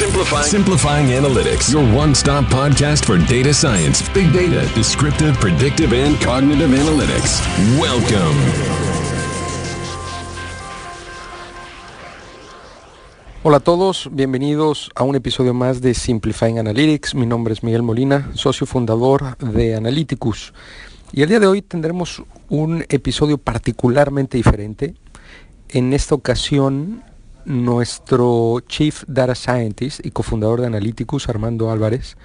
Simplifying, Simplifying Analytics, your one stop podcast for data science, big data, descriptive, predictive, and cognitive analytics. Welcome. Hola a todos, bienvenidos a un episodio más de Simplifying Analytics. Mi nombre es Miguel Molina, socio fundador de Analyticus. Y el día de hoy tendremos un episodio particularmente diferente. En esta ocasión nuestro Chief Data Scientist y cofundador de Analyticus, Armando Álvarez,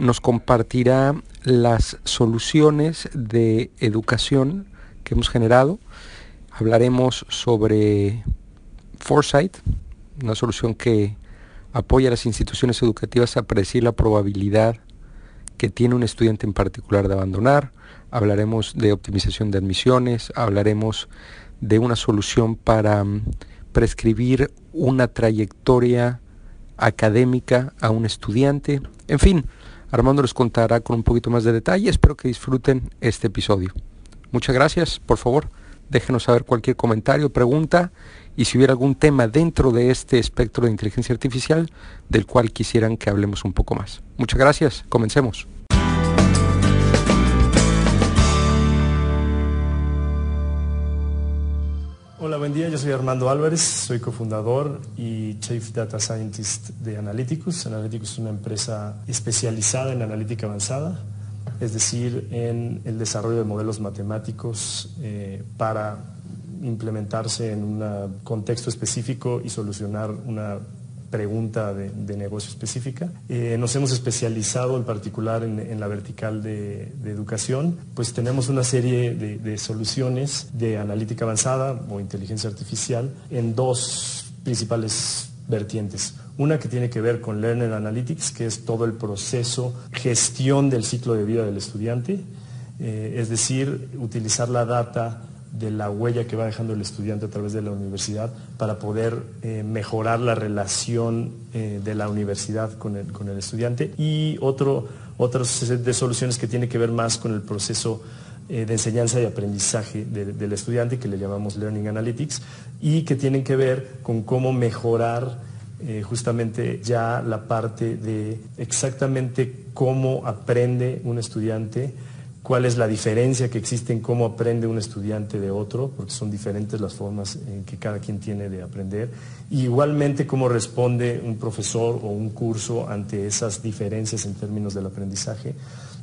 nos compartirá las soluciones de educación que hemos generado. Hablaremos sobre Foresight, una solución que apoya a las instituciones educativas a predecir la probabilidad que tiene un estudiante en particular de abandonar. Hablaremos de optimización de admisiones, hablaremos de una solución para mm, prescribir una trayectoria académica a un estudiante. En fin, Armando les contará con un poquito más de detalle. Espero que disfruten este episodio. Muchas gracias. Por favor, déjenos saber cualquier comentario, pregunta y si hubiera algún tema dentro de este espectro de inteligencia artificial del cual quisieran que hablemos un poco más. Muchas gracias. Comencemos. Hola, buen día. Yo soy Armando Álvarez, soy cofundador y Chief Data Scientist de Analyticus. Analyticus es una empresa especializada en analítica avanzada, es decir, en el desarrollo de modelos matemáticos eh, para implementarse en un contexto específico y solucionar una pregunta de, negocio específica. Eh, nos hemos especializado en particular en, la vertical de, educación, pues tenemos una serie de, soluciones de analítica avanzada o inteligencia artificial en dos principales vertientes. Una que tiene que ver con Learner Analytics, que es todo el proceso, gestión del ciclo de vida del estudiante, eh, es decir, utilizar la data de la huella que va dejando el estudiante a través de la universidad para poder eh, mejorar la relación eh, de la universidad con el, con el estudiante. Y otro, otras de soluciones que tiene que ver más con el proceso eh, de enseñanza y aprendizaje del estudiante que le llamamos Learning Analytics y que tienen que ver con cómo mejorar justamente ya la parte de exactamente cómo aprende un estudiante cuál es la diferencia que existe en cómo aprende un estudiante de otro, porque son diferentes las formas en que cada quien tiene de aprender, igualmente cómo responde un profesor o un curso ante esas diferencias en términos del aprendizaje,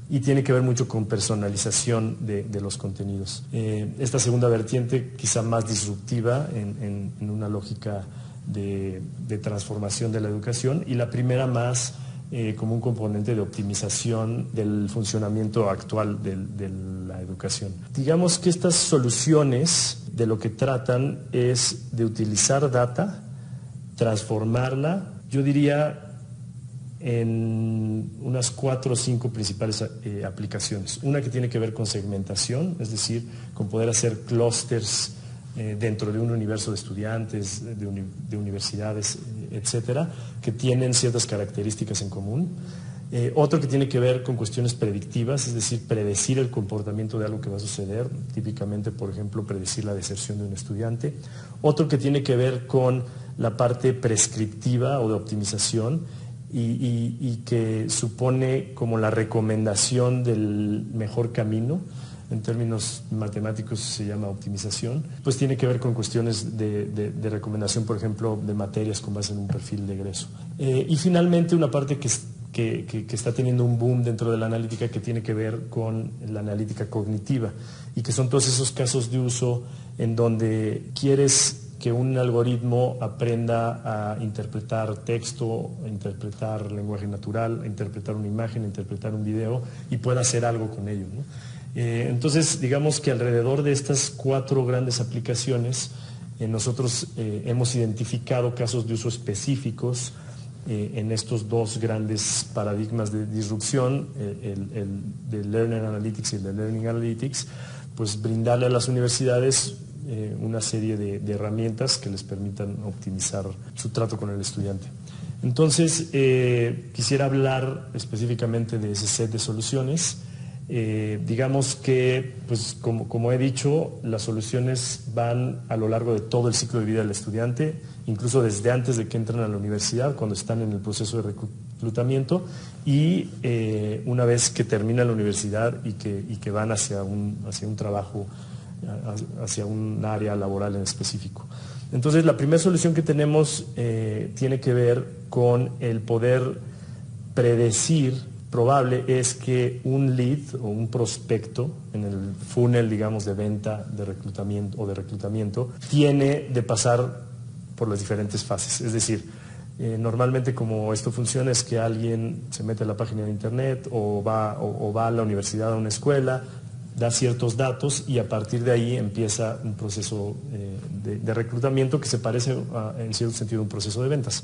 y tiene que ver mucho con personalización de, los contenidos. Eh, esta segunda vertiente, quizá más disruptiva en, una lógica de transformación de la educación, y la primera más eh, como un componente de optimización del funcionamiento actual de, la educación. Digamos que estas soluciones de lo que tratan es de utilizar data, transformarla, yo diría en unas cuatro o cinco principales eh, aplicaciones. Una que tiene que ver con segmentación, es decir, con poder hacer clústeres eh, dentro de un universo de estudiantes, de, universidades, eh, etcétera, que tienen ciertas características en común. Eh, otro que tiene que ver con cuestiones predictivas, es decir, predecir el comportamiento de algo que va a suceder, típicamente, por ejemplo, predecir la deserción de un estudiante. Otro que tiene que ver con la parte prescriptiva o de optimización y que supone como la recomendación del mejor camino en términos matemáticos se llama optimización, pues tiene que ver con cuestiones de, recomendación, por ejemplo, de materias con base en un perfil de egreso. Eh, y finalmente una parte que, que, está teniendo un boom dentro de la analítica que tiene que ver con la analítica cognitiva y que son todos esos casos de uso en donde quieres que un algoritmo aprenda a interpretar texto, a interpretar lenguaje natural, a interpretar una imagen, a interpretar un video y pueda hacer algo con ello. Eh, entonces, digamos que alrededor de estas cuatro grandes aplicaciones, eh, nosotros eh, hemos identificado casos de uso específicos en estos dos grandes paradigmas de disrupción, el, de Learner Analytics y el de Learning Analytics, pues brindarle a las universidades una serie de, herramientas que les permitan optimizar su trato con el estudiante. Entonces, quisiera hablar específicamente de ese set de soluciones Eh, digamos que, pues como, he dicho, las soluciones van a lo largo de todo el ciclo de vida del estudiante, incluso desde antes de que entren a la universidad, cuando están en el proceso de reclutamiento, y eh, una vez que terminan la universidad y que, van hacia un, hacia un trabajo, hacia un área laboral en específico. Entonces, la primera solución que tenemos eh, tiene que ver con el poder predecir probable es que un lead o un prospecto en el funnel, digamos, de venta de reclutamiento o de reclutamiento, tiene de pasar por las diferentes fases. Es decir, eh, normalmente como esto funciona es que alguien se mete a la página de internet o va, o, va a la universidad, a una escuela, da ciertos datos y a partir de ahí empieza un proceso eh, de, reclutamiento que se parece en cierto sentido a un proceso de ventas,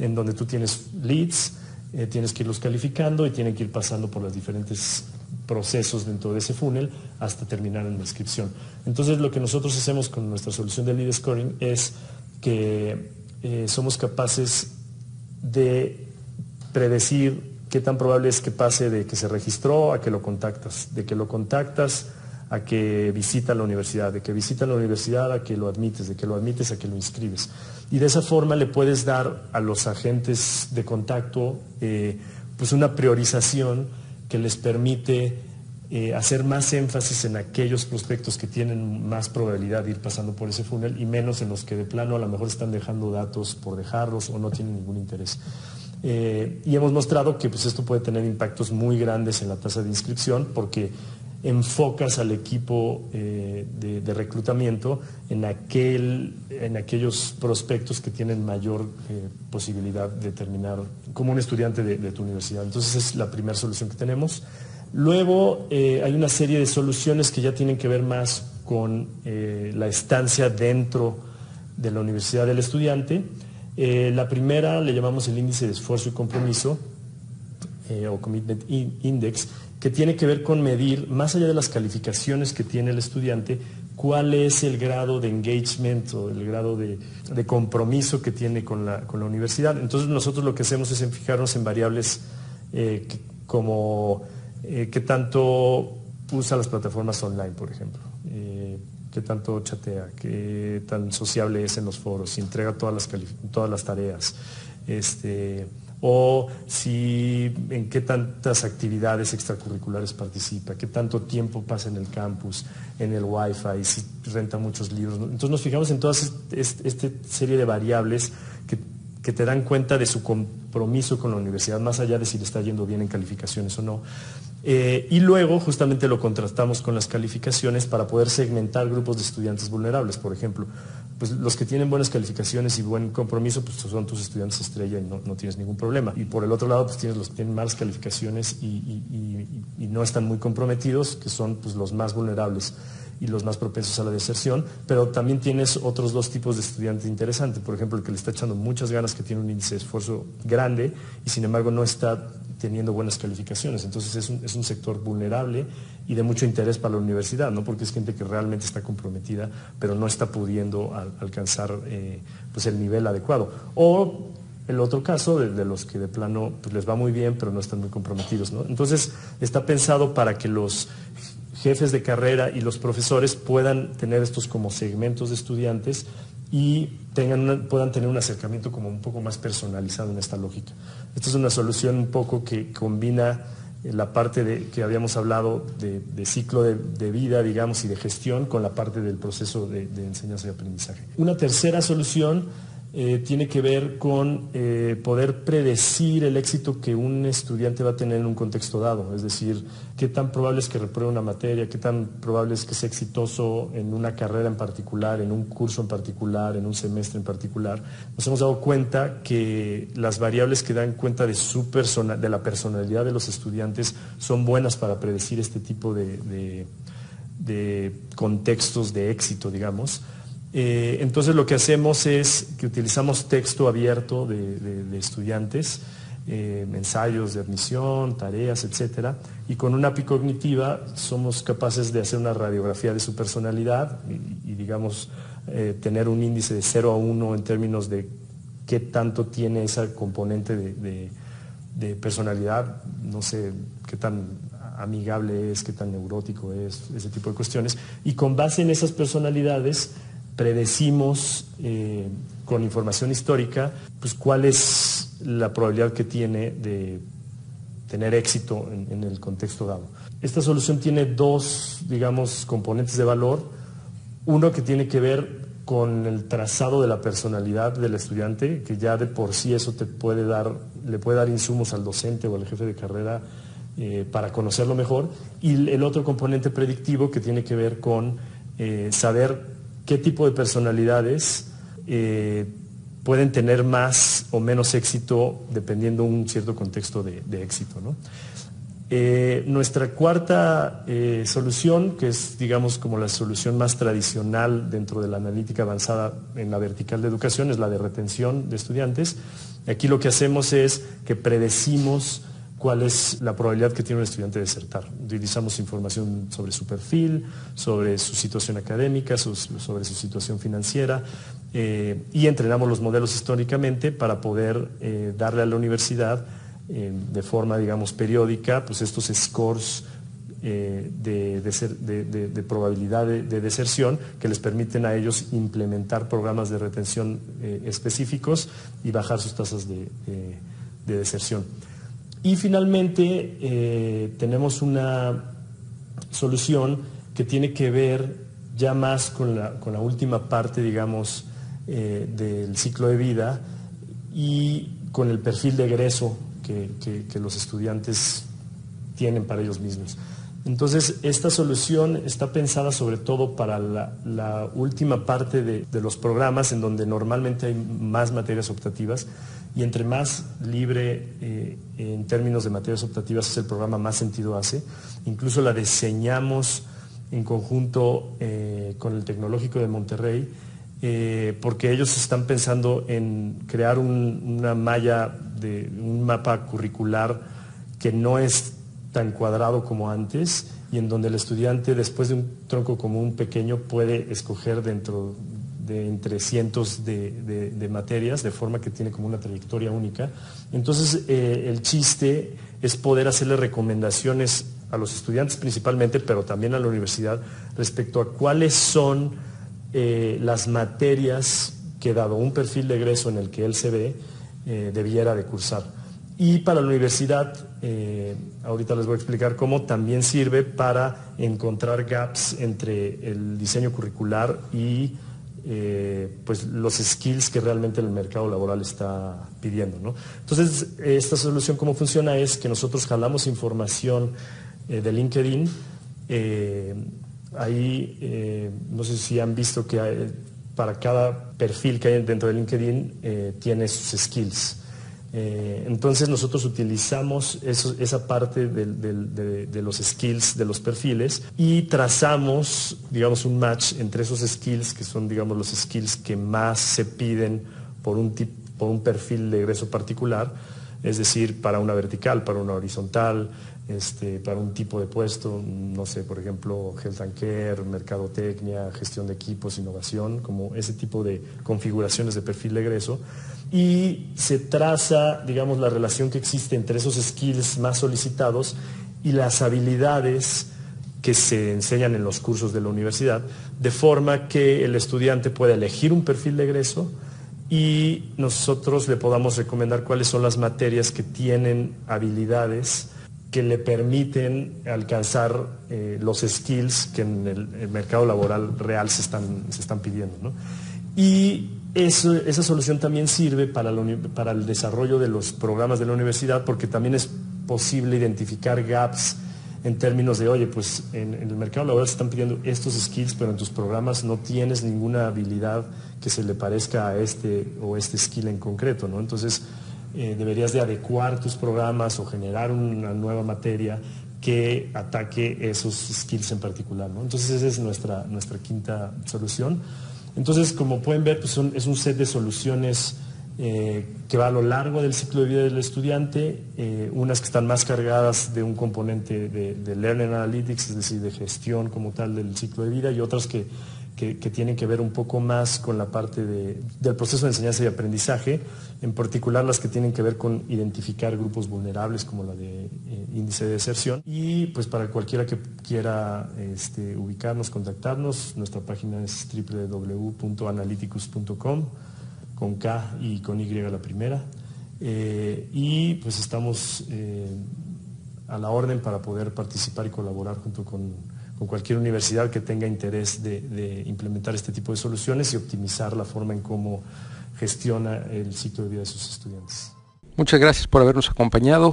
en donde tú tienes leads, eh, tienes que irlos calificando y tienen que ir pasando por los diferentes procesos dentro de ese funnel hasta terminar en la inscripción. Entonces lo que nosotros hacemos con nuestra solución de lead scoring es que eh, somos capaces de predecir qué tan probable es que pase de que se registró a que lo contactas, de que lo contactas a que visita la universidad, de que visita la universidad a que lo admites, de que lo admites a que lo inscribes. Y de esa forma le puedes dar a los agentes de contacto eh, pues una priorización que les permite eh, hacer más énfasis en aquellos prospectos que tienen más probabilidad de ir pasando por ese funnel y menos en los que de plano a lo mejor están dejando datos por dejarlos o no tienen ningún interés. Eh, y hemos mostrado que pues, esto puede tener impactos muy grandes en la tasa de inscripción porque enfocas al equipo eh, de, reclutamiento en, aquel, en aquellos prospectos que tienen mayor eh, posibilidad de terminar como un estudiante de, tu universidad. Entonces es la primera solución que tenemos. Luego eh, hay una serie de soluciones que ya tienen que ver más con la estancia dentro de la universidad del estudiante. la primera le llamamos el índice de esfuerzo y compromiso o Commitment Index, que tiene que ver con medir, más allá de las calificaciones que tiene el estudiante, cuál es el grado de engagement o el grado de, compromiso que tiene con la, universidad. Entonces nosotros lo que hacemos es fijarnos en variables eh, como eh, qué tanto usa las plataformas online, por ejemplo, eh, qué tanto chatea, qué tan sociable es en los foros, si entrega todas las, todas las tareas. Este, o si en qué tantas actividades extracurriculares participa, qué tanto tiempo pasa en el campus, en el wifi, si renta muchos libros. Entonces nos fijamos en toda esta serie de variables que te dan cuenta de su compromiso con la universidad, más allá de si le está yendo bien en calificaciones o no. Eh, y luego justamente lo contrastamos con las calificaciones para poder segmentar grupos de estudiantes vulnerables. Por ejemplo, pues los que tienen buenas calificaciones y buen compromiso pues son tus estudiantes estrella y no, tienes ningún problema. Y por el otro lado pues tienes los que tienen malas calificaciones y, no están muy comprometidos, que son pues, los más vulnerables y los más propensos a la deserción, pero también tienes otros dos tipos de estudiantes interesantes. Por ejemplo, el que le está echando muchas ganas, que tiene un índice de esfuerzo grande y sin embargo no está teniendo buenas calificaciones. Entonces es un, sector vulnerable y de mucho interés para la universidad, ¿no? porque es gente que realmente está comprometida, pero no está pudiendo alcanzar eh, pues el nivel adecuado. O el otro caso, de, los que de plano pues les va muy bien, pero no están muy comprometidos. ¿no? Entonces está pensado para que los jefes de carrera y los profesores puedan tener estos como segmentos de estudiantes y tengan puedan tener un acercamiento como un poco más personalizado en esta lógica. Esta es una solución un poco que combina eh, la parte de, que habíamos hablado de, ciclo de, vida, digamos, y de gestión con la parte del proceso de, de enseñanza y aprendizaje. Una tercera solución eh, tiene que ver con eh, poder predecir el éxito que un estudiante va a tener en un contexto dado, es decir, qué tan probable es que repruebe una materia, qué tan probable es que sea exitoso en una carrera en particular, en un curso en particular, en un semestre en particular. Nos hemos dado cuenta que las variables que dan cuenta de, su persona, de la personalidad de los estudiantes son buenas para predecir este tipo de contextos de éxito, digamos. Eh, entonces lo que hacemos es que utilizamos texto abierto de, estudiantes, eh, ensayos de admisión, tareas, etcétera, y con una API cognitiva somos capaces de hacer una radiografía de su personalidad y, digamos, eh, tener un índice de 0 a 1 en términos de qué tanto tiene esa componente de personalidad, no sé qué tan amigable es, qué tan neurótico es, ese tipo de cuestiones. Y con base en esas personalidades predecimos eh, con información histórica pues, cuál es la probabilidad que tiene de tener éxito en, el contexto dado. Esta solución tiene dos, digamos, componentes de valor. Uno que tiene que ver con el trazado de la personalidad del estudiante, que ya de por sí eso te puede dar, le puede dar insumos al docente o al jefe de carrera eh, para conocerlo mejor. Y el otro componente predictivo que tiene que ver con eh, saber qué tipo de personalidades eh, pueden tener más o menos éxito dependiendo un cierto contexto de, éxito. Eh, nuestra cuarta eh, solución, que es digamos como la solución más tradicional dentro de la analítica avanzada en la vertical de educación, es la de retención de estudiantes. Aquí lo que hacemos es que predecimos cuál es la probabilidad que tiene un estudiante de desertar. Utilizamos información sobre su perfil, sobre su situación académica, sobre su situación financiera eh, y entrenamos los modelos históricamente para poder eh, darle a la universidad eh, de forma, digamos, periódica, pues estos scores de, de, probabilidad de, deserción que les permiten a ellos implementar programas de retención específicos y bajar sus tasas de deserción. Y finalmente eh, tenemos una solución que tiene que ver ya más con la, última parte, digamos, eh, del ciclo de vida y con el perfil de egreso que, los estudiantes tienen para ellos mismos. Entonces, esta solución está pensada sobre todo para la, última parte de, de, los programas en donde normalmente hay más materias optativas y entre más libre eh, en términos de materias optativas es el programa, más sentido hace. Incluso la diseñamos en conjunto eh, con el Tecnológico de Monterrey, eh, porque ellos están pensando en crear una malla, de, un mapa curricular que no es tan cuadrado como antes y en donde el estudiante después de un tronco común pequeño puede escoger dentro de entre cientos de, materias, de forma que tiene como una trayectoria única. Entonces, eh, el chiste es poder hacerle recomendaciones a los estudiantes principalmente, pero también a la universidad, respecto a cuáles son eh, las materias que, dado un perfil de egreso en el que él se ve, eh, debiera de cursar. Y para la universidad, ahorita les voy a explicar cómo también sirve para encontrar gaps entre el diseño curricular y eh, pues los skills que realmente el mercado laboral está pidiendo. Entonces, esta solución, ¿cómo funciona? Es que nosotros jalamos información eh, de LinkedIn. Eh, ahí, no sé si han visto que para cada perfil que hay dentro de LinkedIn tiene sus skills. Eh, entonces nosotros utilizamos esa parte de, los skills de los perfiles y trazamos, digamos, un match entre esos skills, que son, digamos, los skills que más se piden por un, por un perfil de egreso particular, es decir, para una vertical, para una horizontal, este, para un tipo de puesto, no sé, por ejemplo, health and care, mercadotecnia, gestión de equipos, innovación, como ese tipo de configuraciones de perfil de egreso y se traza, digamos, la relación que existe entre esos skills más solicitados y las habilidades que se enseñan en los cursos de la universidad, de forma que el estudiante pueda elegir un perfil de egreso y nosotros le podamos recomendar cuáles son las materias que tienen habilidades que le permiten alcanzar eh, los skills que en el, mercado laboral real se están, se están pidiendo. Y esa solución también sirve para, el desarrollo de los programas de la universidad porque también es posible identificar gaps en términos de, oye, pues en, el mercado laboral se están pidiendo estos skills, pero en tus programas no tienes ninguna habilidad que se le parezca a este o este skill en concreto, ¿no? Entonces, eh, deberías de adecuar tus programas o generar una nueva materia que ataque esos skills en particular, ¿no? Entonces, esa es nuestra, nuestra quinta solución. Entonces, como pueden ver, pues es un set de soluciones eh, que va a lo largo del ciclo de vida del estudiante, eh, unas que están más cargadas de un componente de, Learning Analytics, es decir, de gestión como tal del ciclo de vida, y otras que, que, tienen que ver un poco más con la parte del proceso de enseñanza y aprendizaje, en particular las que tienen que ver con identificar grupos vulnerables como la de eh, índice de deserción. Y pues para cualquiera que quiera este, ubicarnos, contactarnos, nuestra página es www.analyticus.com con K y con Y la primera. Eh, y pues estamos eh, a la orden para poder participar y colaborar junto con, cualquier universidad que tenga interés de, implementar este tipo de soluciones y optimizar la forma en cómo gestiona el ciclo de vida de sus estudiantes. Muchas gracias por habernos acompañado.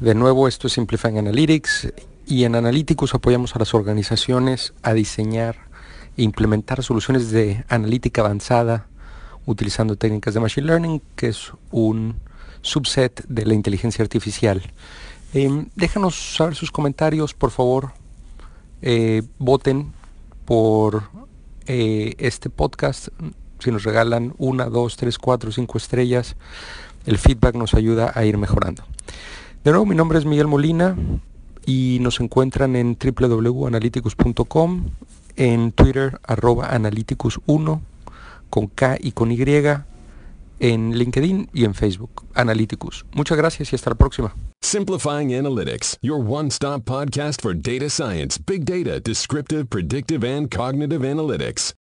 De nuevo, esto es Simplifying Analytics y en Analytics apoyamos a las organizaciones a diseñar e implementar soluciones de analítica avanzada utilizando técnicas de Machine Learning, que es un subset de la inteligencia artificial. Em, déjanos saber sus comentarios, por favor. Eh, voten por eh, este podcast. Si nos regalan una, dos, tres, cuatro, cinco estrellas, el feedback nos ayuda a ir mejorando. De nuevo, mi nombre es Miguel Molina y nos encuentran en www.analyticus.com, en Twitter arroba analyticus1 con K y con Y en LinkedIn y en Facebook. Analyticus. Muchas gracias y hasta la próxima. Simplifying Analytics, your one-stop podcast for data science, big data, descriptive, predictive, and cognitive analytics.